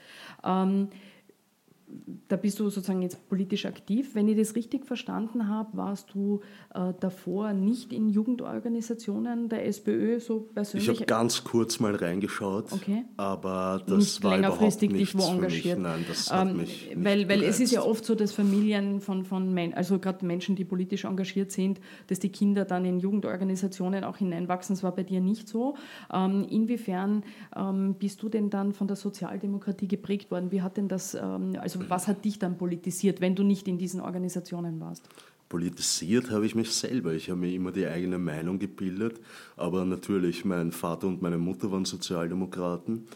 Da bist du sozusagen jetzt politisch aktiv. Wenn ich das richtig verstanden habe, warst du äh, davor nicht in Jugendorganisationen der SPÖ so persönlich? Ich habe ganz kurz mal reingeschaut, okay. aber das nicht war längerfristig überhaupt nichts dich wo engagiert. Mich. Nein, das hat ähm, mich weil, weil es ist ja oft so, dass Familien von, von Men also gerade Menschen, die politisch engagiert sind, dass die Kinder dann in Jugendorganisationen auch hineinwachsen. Das war bei dir nicht so. Ähm, inwiefern ähm, bist du denn dann von der Sozialdemokratie geprägt worden? Wie hat denn das, ähm, also was hat dich dann politisiert, wenn du nicht in diesen Organisationen warst? Politisiert habe ich mich selber. Ich habe mir immer die eigene Meinung gebildet. Aber natürlich, mein Vater und meine Mutter waren Sozialdemokraten.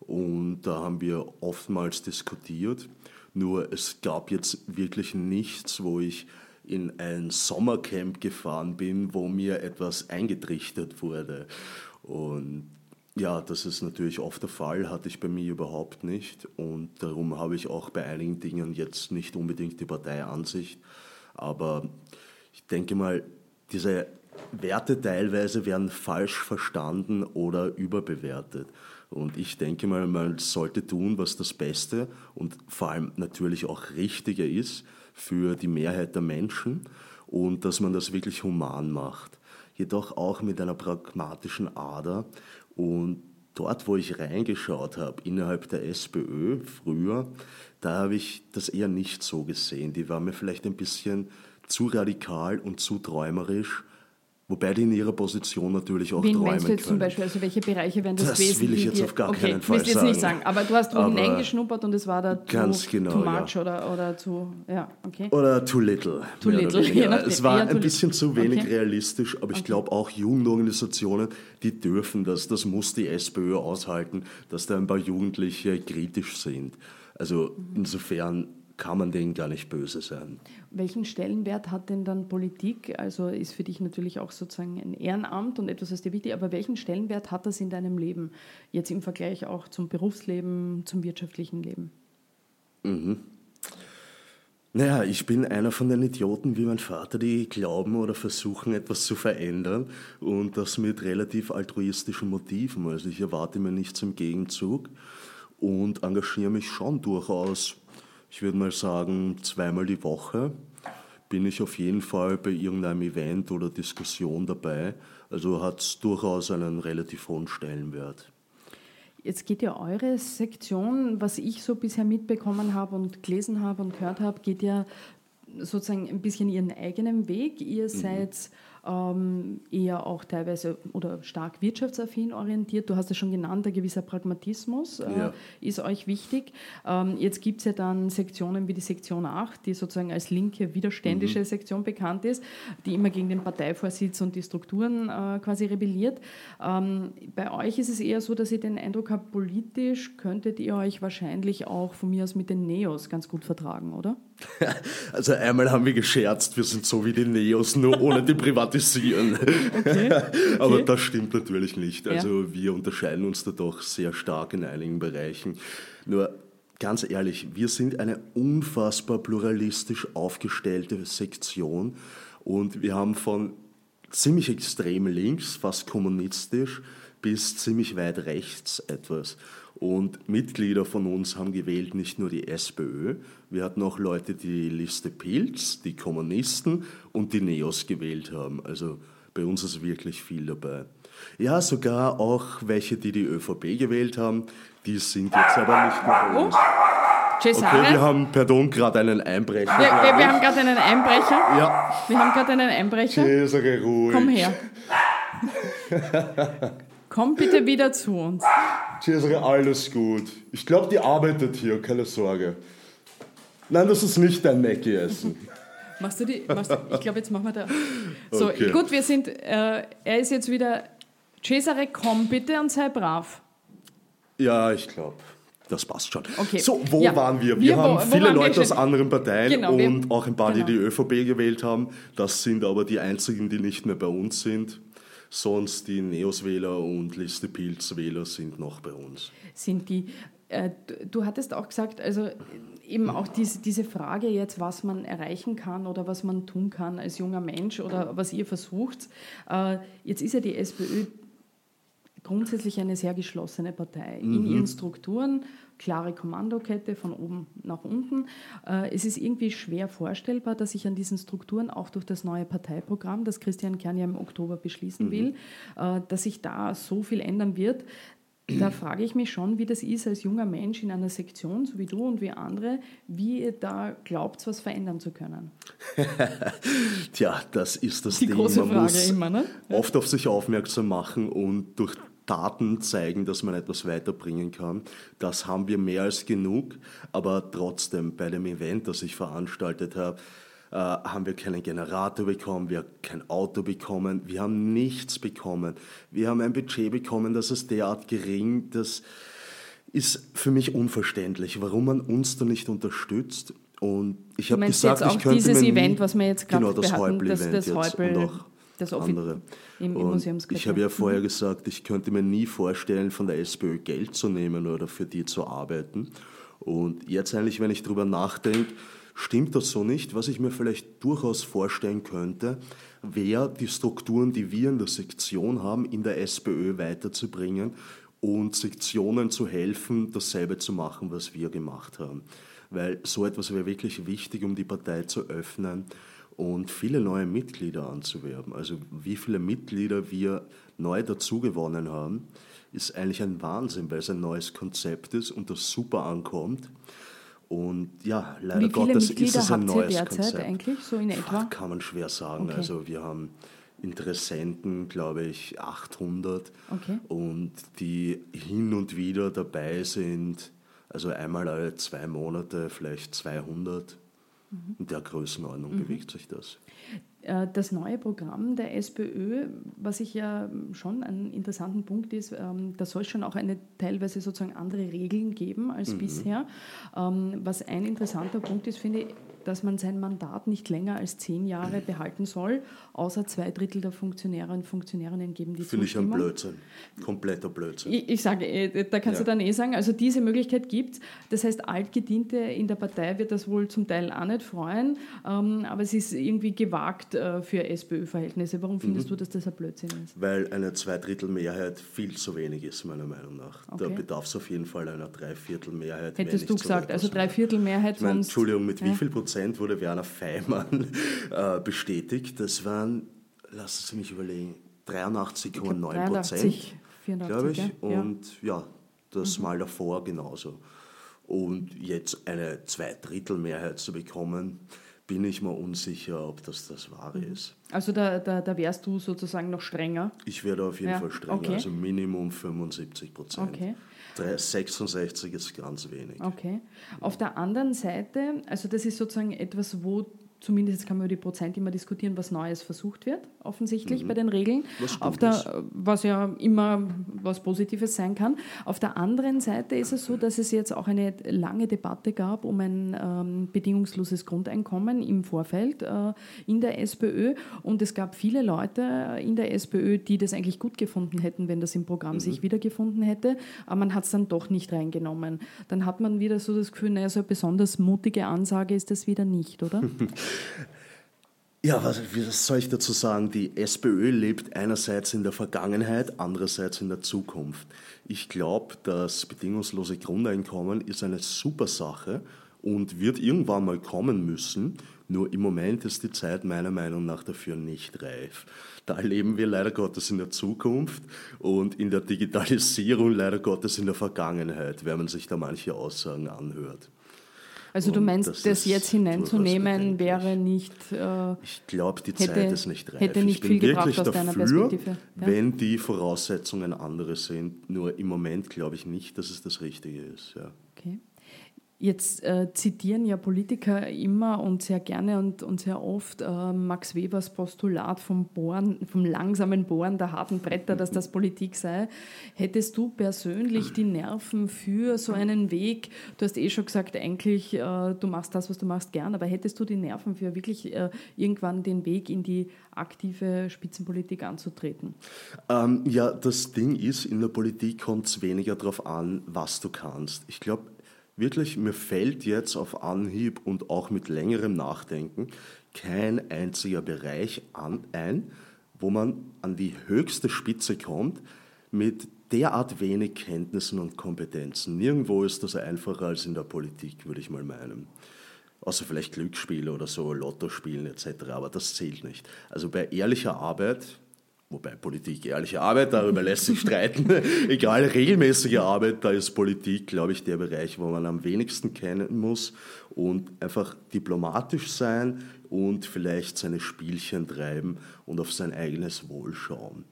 Und da haben wir oftmals diskutiert. Nur es gab jetzt wirklich nichts, wo ich in ein Sommercamp gefahren bin, wo mir etwas eingetrichtert wurde. Und ja, das ist natürlich oft der Fall, hatte ich bei mir überhaupt nicht. Und darum habe ich auch bei einigen Dingen jetzt nicht unbedingt die Parteiansicht. Aber ich denke mal, diese Werte teilweise werden falsch verstanden oder überbewertet. Und ich denke mal, man sollte tun, was das Beste und vor allem natürlich auch Richtige ist für die Mehrheit der Menschen und dass man das wirklich human macht. Jedoch auch mit einer pragmatischen Ader und dort, wo ich reingeschaut habe, innerhalb der SPÖ früher, da habe ich das eher nicht so gesehen. Die war mir vielleicht ein bisschen zu radikal und zu träumerisch Wobei die in ihrer Position natürlich auch Wen träumen meinst du jetzt können. zum Beispiel? Also welche Bereiche werden das, das? Das will ich jetzt auf gar okay, keinen Fall sagen. jetzt nicht sagen. Aber du hast oben hineingeschnuppert und es war da ganz too, genau, too much ja. oder, oder zu, ja, okay. Oder too little. [LAUGHS] Too little, ja, Es war ein bisschen zu wenig okay. realistisch, aber okay. ich glaube auch Jugendorganisationen, die dürfen das. Das muss die SPÖ aushalten, dass da ein paar Jugendliche kritisch sind. Also insofern kann man denen gar nicht böse sein. Welchen Stellenwert hat denn dann Politik? Also ist für dich natürlich auch sozusagen ein Ehrenamt und etwas, was dir wichtig ist, aber welchen Stellenwert hat das in deinem Leben? Jetzt im Vergleich auch zum Berufsleben, zum wirtschaftlichen Leben? Mhm. Naja, ich bin einer von den Idioten wie mein Vater, die glauben oder versuchen, etwas zu verändern und das mit relativ altruistischen Motiven. Also ich erwarte mir nichts im Gegenzug und engagiere mich schon durchaus ich würde mal sagen, zweimal die Woche bin ich auf jeden Fall bei irgendeinem Event oder Diskussion dabei. Also hat es durchaus einen relativ hohen Stellenwert. Jetzt geht ja eure Sektion, was ich so bisher mitbekommen habe und gelesen habe und gehört habe, geht ja sozusagen ein bisschen ihren eigenen Weg. Ihr mhm. seid eher auch teilweise oder stark wirtschaftsaffin orientiert. Du hast es schon genannt, ein gewisser Pragmatismus äh, ja. ist euch wichtig. Ähm, jetzt gibt es ja dann Sektionen wie die Sektion 8, die sozusagen als linke, widerständische mhm. Sektion bekannt ist, die immer gegen den Parteivorsitz und die Strukturen äh, quasi rebelliert. Ähm, bei euch ist es eher so, dass ich den Eindruck habe, politisch könntet ihr euch wahrscheinlich auch von mir aus mit den Neos ganz gut vertragen, oder? [LAUGHS] Also einmal haben wir gescherzt, wir sind so wie die Neos, nur ohne die [LAUGHS] privatisieren. Okay, [LAUGHS] okay. Aber das stimmt natürlich nicht. Also ja. wir unterscheiden uns da doch sehr stark in einigen Bereichen. Nur ganz ehrlich, wir sind eine unfassbar pluralistisch aufgestellte Sektion und wir haben von ziemlich extrem links, fast kommunistisch, bis ziemlich weit rechts etwas. Und Mitglieder von uns haben gewählt nicht nur die SPÖ, wir hatten auch Leute, die Liste Pilz, die Kommunisten und die Neos gewählt haben. Also bei uns ist wirklich viel dabei. Ja, sogar auch welche, die die ÖVP gewählt haben, die sind jetzt aber nicht mehr bei uns. Cesare? Okay, wir haben, pardon, gerade einen Einbrecher. Wir, wir, wir haben gerade einen Einbrecher. Ja. Wir haben gerade einen Einbrecher. Cesare, ruhig. Komm her. [LAUGHS] Komm bitte wieder zu uns. Cesare, alles gut. Ich glaube, die arbeitet hier, keine Sorge. Nein, das ist nicht dein Mackie-Essen. [LAUGHS] Machst du die? Machst du, ich glaube, jetzt machen wir da. So, okay. gut, wir sind. Äh, er ist jetzt wieder. Cesare, komm bitte und sei brav. Ja, ich glaube. Das passt schon. Okay. So, wo ja. waren wir? Wir, wir haben wo, viele wo Leute aus anderen Parteien genau, und auch ein paar, genau. die die ÖVP gewählt haben. Das sind aber die einzigen, die nicht mehr bei uns sind. Sonst die Neos-Wähler und Liste Pilz-Wähler sind noch bei uns. Sind die, äh, du hattest auch gesagt, also eben auch diese, diese Frage jetzt, was man erreichen kann oder was man tun kann als junger Mensch oder was ihr versucht. Äh, jetzt ist ja die SPÖ grundsätzlich eine sehr geschlossene Partei mhm. in ihren Strukturen, klare Kommandokette von oben nach unten. Äh, es ist irgendwie schwer vorstellbar, dass sich an diesen Strukturen auch durch das neue Parteiprogramm, das Christian Kern ja im Oktober beschließen mhm. will, äh, dass sich da so viel ändern wird. Da frage ich mich schon, wie das ist als junger Mensch in einer Sektion, so wie du und wie andere, wie ihr da glaubt, was verändern zu können. [LAUGHS] Tja, das ist das Die Ding. große Man Frage muss immer, ne? oft auf sich aufmerksam machen und durch Daten zeigen, dass man etwas weiterbringen kann. Das haben wir mehr als genug, aber trotzdem bei dem Event, das ich veranstaltet habe, haben wir keinen Generator bekommen, wir haben kein Auto bekommen, wir haben nichts bekommen. Wir haben ein Budget bekommen, das ist derart gering, das ist für mich unverständlich, warum man uns da nicht unterstützt. Und ich habe gesagt, jetzt auch ich könnte dieses Event, was wir jetzt gerade genau, das hatten, das, das Häupl, und auch das andere. Im, im ich habe ja vorher mhm. gesagt, ich könnte mir nie vorstellen, von der SPÖ Geld zu nehmen oder für die zu arbeiten. Und jetzt eigentlich, wenn ich darüber nachdenke, stimmt das so nicht. Was ich mir vielleicht durchaus vorstellen könnte, wäre die Strukturen, die wir in der Sektion haben, in der SPÖ weiterzubringen und Sektionen zu helfen, dasselbe zu machen, was wir gemacht haben. Weil so etwas wäre wirklich wichtig, um die Partei zu öffnen und viele neue Mitglieder anzuwerben. Also wie viele Mitglieder wir neu dazugewonnen haben, ist eigentlich ein Wahnsinn, weil es ein neues Konzept ist und das super ankommt. Und ja, leider Gottes Mitglieder ist es ein neues derzeit Konzept. eigentlich so in etwa? Kann man schwer sagen. Okay. Also wir haben Interessenten, glaube ich, 800 okay. und die hin und wieder dabei sind, also einmal alle zwei Monate vielleicht 200. Mhm. In der Größenordnung mhm. bewegt sich das. Äh, das neue Programm der SPÖ, was ich ja schon einen interessanten Punkt ist, ähm, da soll es schon auch eine teilweise sozusagen andere Regeln geben als mhm. bisher. Ähm, was ein interessanter Punkt ist, finde ich, dass man sein Mandat nicht länger als zehn Jahre behalten soll, außer zwei Drittel der Funktionäre und Funktionärinnen geben die Finde ich ein Blödsinn. Kompletter Blödsinn. Ich, ich sage, äh, da kannst ja. du dann eh sagen, also diese Möglichkeit gibt es. Das heißt, Altgediente in der Partei wird das wohl zum Teil auch nicht freuen, ähm, aber es ist irgendwie gewagt äh, für SPÖ-Verhältnisse. Warum findest mhm. du, dass das ein Blödsinn ist? Weil eine Zweidrittelmehrheit viel zu wenig ist, meiner Meinung nach. Okay. Da bedarf es auf jeden Fall einer Dreiviertelmehrheit. Hättest du gesagt, also Dreiviertelmehrheit Entschuldigung, mit ja. wie viel Prozent wurde Werner Feimann [LAUGHS] äh, bestätigt? Das waren, lassen Sie mich überlegen, 83,9 Prozent, glaube ich. Und ja, ja das mhm. Mal davor genauso. Und jetzt eine Zweidrittelmehrheit zu bekommen, bin ich mir unsicher, ob das das Wahre mhm. ist. Also da, da, da wärst du sozusagen noch strenger? Ich werde auf jeden ja. Fall strenger, okay. also Minimum 75 Prozent. Okay. 66 ist ganz wenig. Okay. Auf der anderen Seite, also das ist sozusagen etwas, wo zumindest kann man über die Prozent immer diskutieren, was Neues versucht wird, offensichtlich mhm. bei den Regeln, was, der, was ja immer was Positives sein kann. Auf der anderen Seite ist es so, dass es jetzt auch eine lange Debatte gab um ein ähm, bedingungsloses Grundeinkommen im Vorfeld äh, in der SPÖ und es gab viele Leute in der SPÖ, die das eigentlich gut gefunden hätten, wenn das im Programm mhm. sich wiedergefunden hätte, aber man hat es dann doch nicht reingenommen. Dann hat man wieder so das Gefühl, naja, so eine besonders mutige Ansage ist das wieder nicht, oder? [LAUGHS] Ja, was, was soll ich dazu sagen? Die SPÖ lebt einerseits in der Vergangenheit, andererseits in der Zukunft. Ich glaube, das bedingungslose Grundeinkommen ist eine super Sache und wird irgendwann mal kommen müssen. Nur im Moment ist die Zeit meiner Meinung nach dafür nicht reif. Da leben wir leider Gottes in der Zukunft und in der Digitalisierung leider Gottes in der Vergangenheit, wenn man sich da manche Aussagen anhört. Also du meinst, das, das jetzt hineinzunehmen wäre nicht. Äh, ich glaube, die Zeit hätte, ist nicht reif. Hätte nicht viel gebracht aus deiner Perspektive. Ja? Wenn die Voraussetzungen andere sind. Nur im Moment glaube ich nicht, dass es das Richtige ist. Ja. Jetzt äh, zitieren ja Politiker immer und sehr gerne und, und sehr oft äh, Max Webers Postulat vom Bohren, vom langsamen Bohren der harten Bretter, dass das Politik sei. Hättest du persönlich die Nerven für so einen Weg? Du hast eh schon gesagt, eigentlich, äh, du machst das, was du machst, gern, aber hättest du die Nerven für wirklich äh, irgendwann den Weg in die aktive Spitzenpolitik anzutreten? Ähm, ja, das Ding ist, in der Politik kommt es weniger darauf an, was du kannst. Ich glaube, wirklich, mir fällt jetzt auf Anhieb und auch mit längerem Nachdenken kein einziger Bereich an, ein, wo man an die höchste Spitze kommt mit derart wenig Kenntnissen und Kompetenzen. Nirgendwo ist das einfacher als in der Politik, würde ich mal meinen. Außer vielleicht Glücksspiel oder so, Lotto spielen etc., aber das zählt nicht. Also bei ehrlicher Arbeit Wobei Politik ehrliche Arbeit, darüber lässt sich streiten. [LAUGHS] Egal, regelmäßige Arbeit, da ist Politik, glaube ich, der Bereich, wo man am wenigsten kennen muss und einfach diplomatisch sein und vielleicht seine Spielchen treiben und auf sein eigenes Wohl schauen.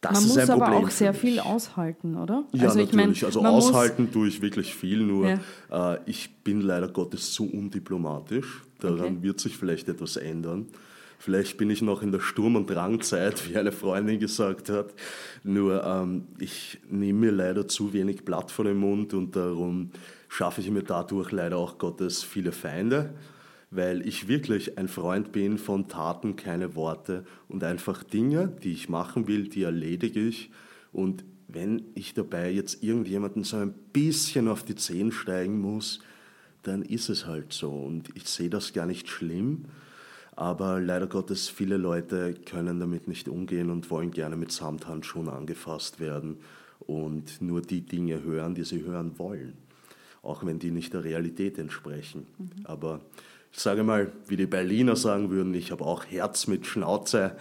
Das man muss aber auch sehr viel aushalten, oder? Ja, also natürlich. Ich mein, also aushalten tue ich wirklich viel, nur ja. äh, ich bin leider Gottes zu undiplomatisch. Daran okay. wird sich vielleicht etwas ändern. Vielleicht bin ich noch in der Sturm- und Drangzeit, wie eine Freundin gesagt hat. Nur ähm, ich nehme mir leider zu wenig Blatt vor den Mund und darum schaffe ich mir dadurch leider auch Gottes viele Feinde, weil ich wirklich ein Freund bin von Taten, keine Worte und einfach Dinge, die ich machen will, die erledige ich. Und wenn ich dabei jetzt irgendjemanden so ein bisschen auf die Zehen steigen muss, dann ist es halt so. Und ich sehe das gar nicht schlimm. Aber leider Gottes, viele Leute können damit nicht umgehen und wollen gerne mit Samthandschuhen angefasst werden und nur die Dinge hören, die sie hören wollen, auch wenn die nicht der Realität entsprechen. Mhm. Aber ich sage mal, wie die Berliner sagen würden, ich habe auch Herz mit Schnauze.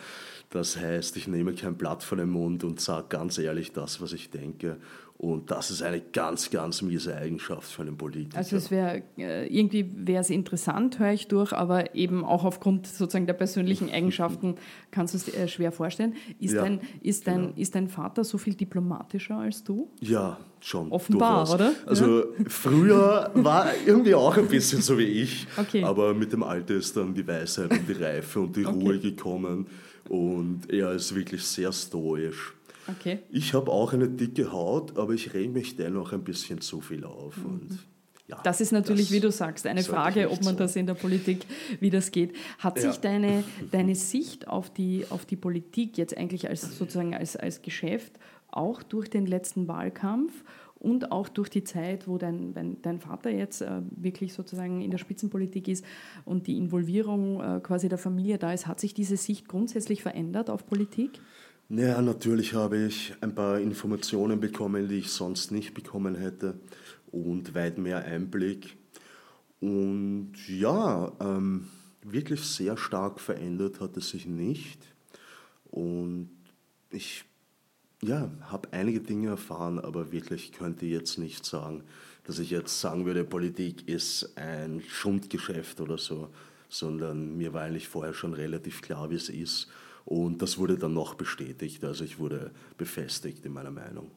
Das heißt, ich nehme kein Blatt von den Mund und sage ganz ehrlich das, was ich denke und das ist eine ganz, ganz miese Eigenschaft für einen Politiker. Also es wäre äh, irgendwie wäre es interessant, höre ich durch, aber eben auch aufgrund sozusagen der persönlichen [LAUGHS] Eigenschaften kannst du es dir schwer vorstellen. Ist, ja, dein, ist, dein, genau. ist dein Vater so viel diplomatischer als du? Ja, schon. Offenbar, durchaus. oder? Also ja. früher [LAUGHS] war irgendwie auch ein bisschen so wie ich, okay. aber mit dem Alter ist dann die Weisheit und die Reife und die okay. Ruhe gekommen und er ist wirklich sehr stoisch. Okay. Ich habe auch eine dicke Haut, aber ich reg mich dennoch ein bisschen zu viel auf. Mhm. Und ja, das ist natürlich, das wie du sagst, eine Frage, ob man so. das in der Politik, wie das geht. Hat ja. sich deine, [LAUGHS] deine Sicht auf die, auf die Politik jetzt eigentlich als sozusagen als, als Geschäft auch durch den letzten Wahlkampf und auch durch die Zeit, wo dein, dein, dein Vater jetzt äh, wirklich sozusagen in der Spitzenpolitik ist und die Involvierung äh, quasi der Familie da ist, hat sich diese Sicht grundsätzlich verändert auf Politik? Ja, natürlich habe ich ein paar Informationen bekommen, die ich sonst nicht bekommen hätte und weit mehr Einblick. Und ja, ähm, wirklich sehr stark verändert hat es sich nicht. Und ich ja, habe einige Dinge erfahren, aber wirklich könnte jetzt nicht sagen, dass ich jetzt sagen würde, Politik ist ein Schundgeschäft oder so. sondern mir war eigentlich vorher schon relativ klar, wie es ist. Und das wurde dann noch bestätigt, also ich wurde befestigt in meiner Meinung.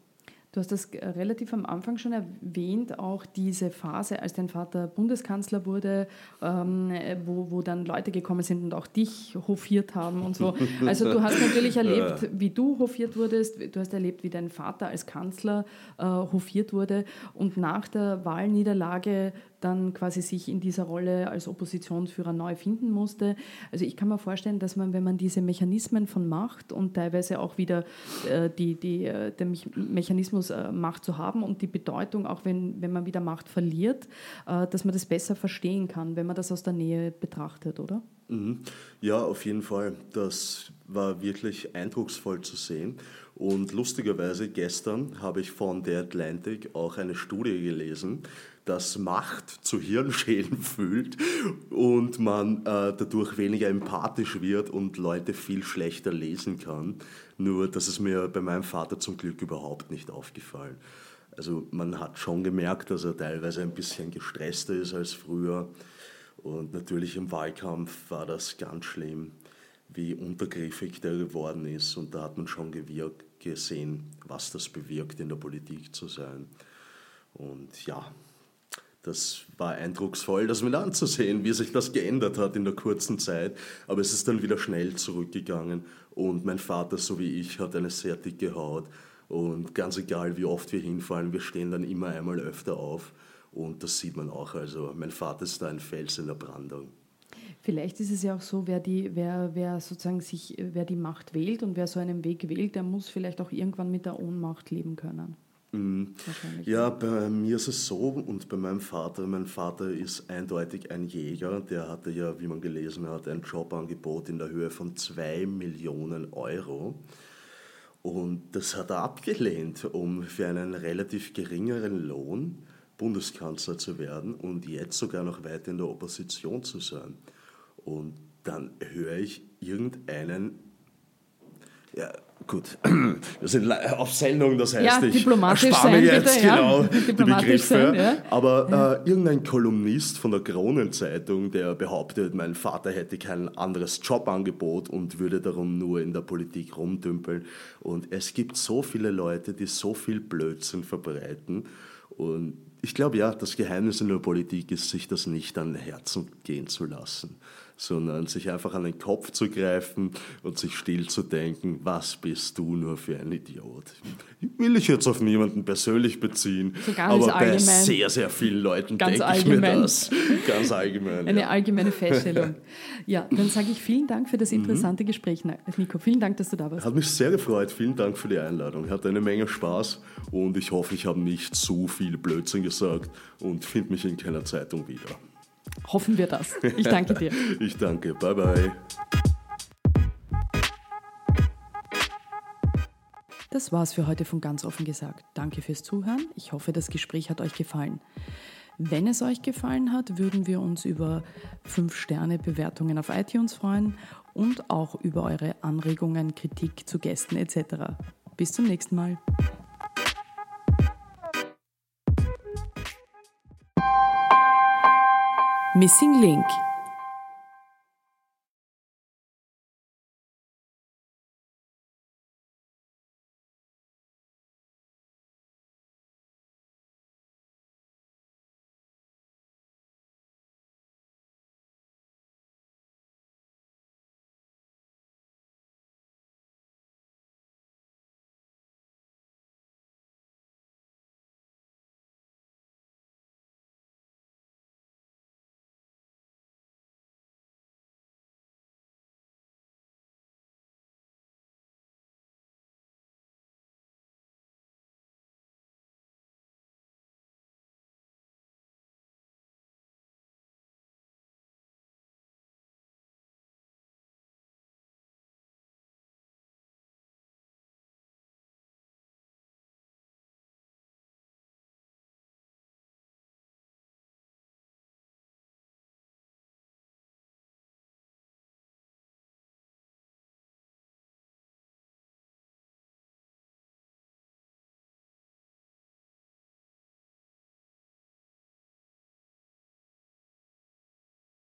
Du hast das relativ am Anfang schon erwähnt, auch diese Phase, als dein Vater Bundeskanzler wurde, ähm, wo, wo dann Leute gekommen sind und auch dich hofiert haben und so. [LAUGHS] Also du hast natürlich erlebt, wie du hofiert wurdest, du hast erlebt, wie dein Vater als Kanzler äh, hofiert wurde und nach der Wahlniederlage dann quasi sich in dieser Rolle als Oppositionsführer neu finden musste. Also ich kann mir vorstellen, dass man, wenn man diese Mechanismen von Macht und teilweise auch wieder äh, die, die, äh, den Mechanismus äh, Macht zu haben und die Bedeutung, auch wenn, wenn man wieder Macht verliert, äh, dass man das besser verstehen kann, wenn man das aus der Nähe betrachtet, oder? Mhm. Ja, auf jeden Fall. Das war wirklich eindrucksvoll zu sehen. Und lustigerweise gestern habe ich von The Atlantic auch eine Studie gelesen, dass Macht zu Hirnschäden [LAUGHS] fühlt und man äh, dadurch weniger empathisch wird und Leute viel schlechter lesen kann. Nur, das ist mir bei meinem Vater zum Glück überhaupt nicht aufgefallen. Also man hat schon gemerkt, dass er teilweise ein bisschen gestresster ist als früher. Und natürlich im Wahlkampf war das ganz schlimm, wie untergriffig der geworden ist. Und da hat man schon gesehen, was das bewirkt, in der Politik zu sein. Und ja, das war eindrucksvoll, das mit anzusehen, wie sich das geändert hat in der kurzen Zeit. Aber es ist dann wieder schnell zurückgegangen. Und mein Vater, so wie ich, hat eine sehr dicke Haut. Und ganz egal, wie oft wir hinfallen, wir stehen dann immer einmal öfter auf. Und das sieht man auch. Also mein Vater ist da ein Fels in der Brandung. Vielleicht ist es ja auch so, wer die, wer, wer sozusagen sich, wer die Macht wählt und wer so einen Weg wählt, der muss vielleicht auch irgendwann mit der Ohnmacht leben können. Mhm. Ja, bei mir ist es so und bei meinem Vater, mein Vater ist eindeutig ein Jäger, der hatte ja, wie man gelesen hat, ein Jobangebot in der Höhe von 2 Millionen Euro. Und das hat er abgelehnt, um für einen relativ geringeren Lohn Bundeskanzler zu werden und jetzt sogar noch weiter in der Opposition zu sein. Und dann höre ich irgendeinen ja, gut. [CLEARS THROAT] Wir sind auf Sendung, das heißt, ja, ich erspare mir jetzt bitte, genau ja. die Begriffe. Sein, ja. Aber äh, irgendein Kolumnist von der Kronenzeitung, der behauptet, mein Vater hätte kein anderes Jobangebot und würde darum nur in der Politik rumdümpeln. Und es gibt so viele Leute, die so viel Blödsinn verbreiten. Und ich glaube ja, das Geheimnis in der Politik ist, sich das nicht an Herzen gehen zu lassen sondern sich einfach an den Kopf zu greifen und sich still zu denken, was bist du nur für ein Idiot. Will ich jetzt auf niemanden persönlich beziehen, so aber bei allgemein. sehr, sehr vielen Leuten denke ich mir das. Ganz allgemein. Eine ja. allgemeine Feststellung. Ja, dann sage ich vielen Dank für das mhm. interessante mhm. Gespräch, Nico. Vielen Dank, dass du da warst. Hat mich sehr gefreut. Vielen Dank für die Einladung. Hat eine Menge Spaß und ich hoffe, ich habe nicht zu viel Blödsinn gesagt und finde mich in keiner Zeitung wieder. Hoffen wir das. Ich danke dir. [LAUGHS] ich danke. Bye, bye. Das war's für heute von ganz offen gesagt. Danke fürs Zuhören. Ich hoffe, das Gespräch hat euch gefallen. Wenn es euch gefallen hat, würden wir uns über 5-Sterne-Bewertungen auf iTunes freuen und auch über eure Anregungen, Kritik zu Gästen etc. Bis zum nächsten Mal. Missing Link